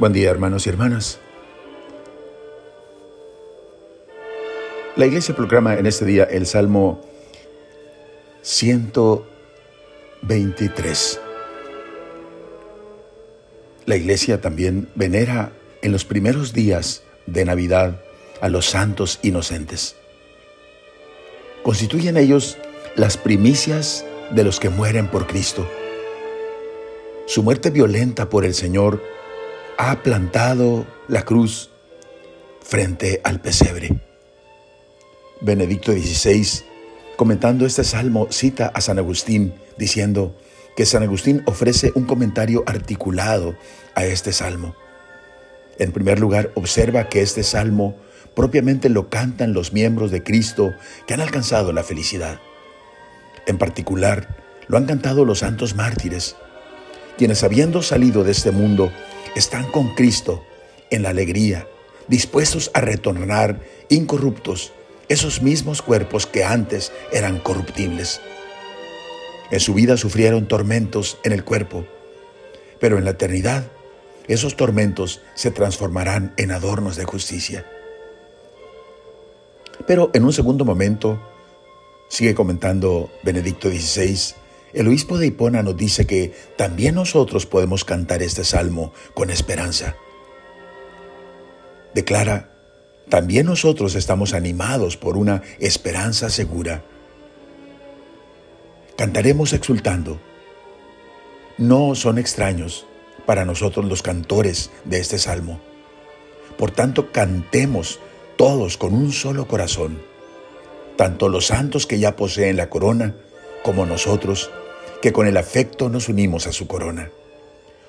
Buen día hermanos y hermanas. La iglesia proclama en este día el Salmo 123. La iglesia también venera en los primeros días de Navidad a los santos inocentes. Constituyen ellos las primicias de los que mueren por Cristo. Su muerte violenta por el Señor ha plantado la cruz frente al pesebre. Benedicto XVI, comentando este salmo, cita a San Agustín diciendo que San Agustín ofrece un comentario articulado a este salmo. En primer lugar, observa que este salmo propiamente lo cantan los miembros de Cristo que han alcanzado la felicidad. En particular, lo han cantado los santos mártires, quienes habiendo salido de este mundo están con Cristo en la alegría, dispuestos a retornar incorruptos esos mismos cuerpos que antes eran corruptibles. En su vida sufrieron tormentos en el cuerpo, pero en la eternidad esos tormentos se transformarán en adornos de justicia. Pero en un segundo momento, sigue comentando Benedicto XVI, el obispo de Hipona nos dice que también nosotros podemos cantar este salmo con esperanza. Declara, también nosotros estamos animados por una esperanza segura. Cantaremos exultando. No son extraños para nosotros los cantores de este salmo. Por tanto, cantemos todos con un solo corazón, tanto los santos que ya poseen la corona, como nosotros, que con el afecto nos unimos a su corona.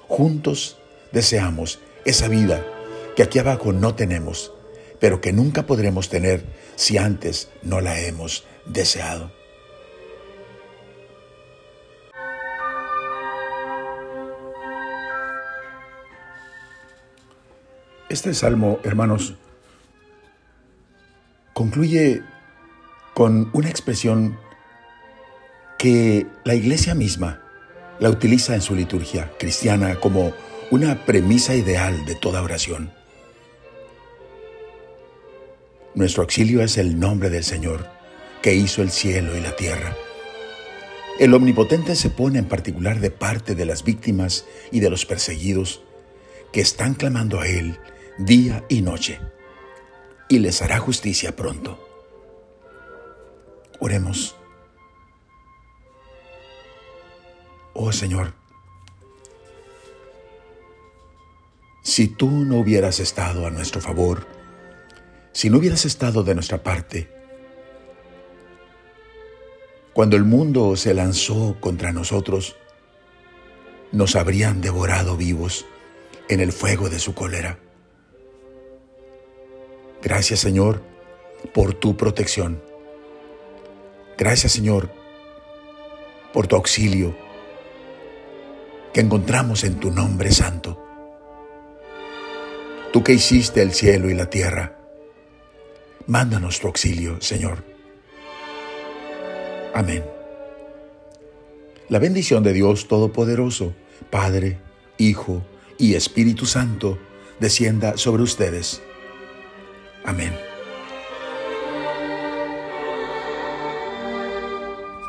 Juntos deseamos esa vida que aquí abajo no tenemos, pero que nunca podremos tener si antes no la hemos deseado. Este salmo, hermanos, concluye con una expresión que la iglesia misma la utiliza en su liturgia cristiana como una premisa ideal de toda oración. Nuestro auxilio es el nombre del Señor, que hizo el cielo y la tierra. El Omnipotente se pone en particular de parte de las víctimas y de los perseguidos que están clamando a Él día y noche, y les hará justicia pronto. Oremos. Oh Señor, si tú no hubieras estado a nuestro favor, si no hubieras estado de nuestra parte, cuando el mundo se lanzó contra nosotros, nos habrían devorado vivos en el fuego de su cólera. Gracias Señor por tu protección. Gracias Señor por tu auxilio que encontramos en tu nombre santo. Tú que hiciste el cielo y la tierra, manda nuestro auxilio, Señor. Amén. La bendición de Dios Todopoderoso, Padre, Hijo y Espíritu Santo, descienda sobre ustedes. Amén.